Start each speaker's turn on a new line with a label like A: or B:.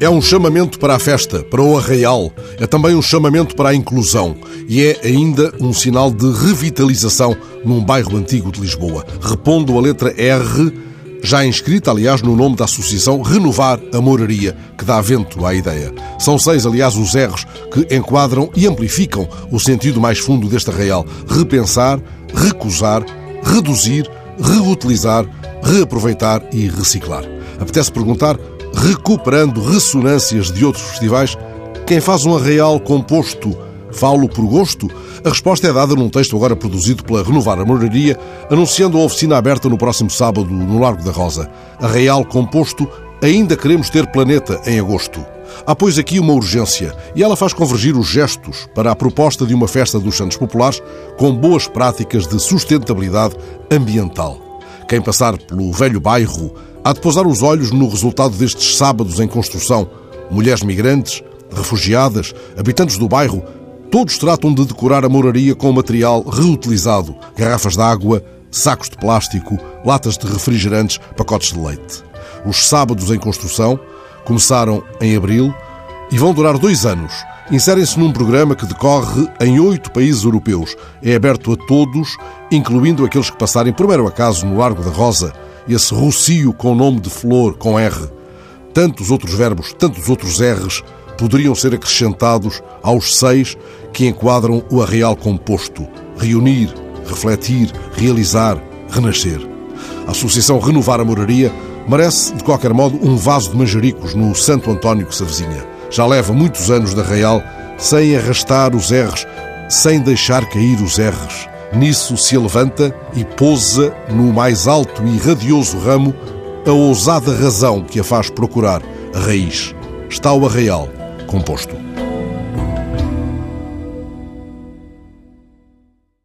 A: É um chamamento para a festa, para o arraial. É também um chamamento para a inclusão. E é ainda um sinal de revitalização num bairro antigo de Lisboa. Repondo a letra R, já inscrita, aliás, no nome da associação Renovar a Moraria, que dá vento à ideia. São seis, aliás, os R's que enquadram e amplificam o sentido mais fundo deste arraial. Repensar, recusar, reduzir, reutilizar, reaproveitar e reciclar. Apetece perguntar recuperando ressonâncias de outros festivais, quem faz um arraial composto falo por gosto? A resposta é dada num texto agora produzido pela Renovar a Moraria, anunciando a oficina aberta no próximo sábado no Largo da Rosa. Arraial composto, ainda queremos ter planeta em agosto. Há, pois, aqui uma urgência e ela faz convergir os gestos para a proposta de uma festa dos Santos Populares com boas práticas de sustentabilidade ambiental. Quem passar pelo velho bairro há de pousar os olhos no resultado destes sábados em construção. Mulheres migrantes, refugiadas, habitantes do bairro, todos tratam de decorar a moraria com material reutilizado: garrafas de água, sacos de plástico, latas de refrigerantes, pacotes de leite. Os sábados em construção começaram em abril e vão durar dois anos. Inserem-se num programa que decorre em oito países europeus. É aberto a todos, incluindo aqueles que passarem por mero acaso no Largo da Rosa, esse rocio com nome de flor, com R. Tantos outros verbos, tantos outros R's poderiam ser acrescentados aos seis que enquadram o arreal composto: reunir, refletir, realizar, renascer. A Associação Renovar a Moraria merece, de qualquer modo, um vaso de manjericos no Santo António que se avizinha. Já leva muitos anos de arraial sem arrastar os erros, sem deixar cair os erros. Nisso se levanta e pousa no mais alto e radioso ramo a ousada razão que a faz procurar a raiz. Está o arraial composto.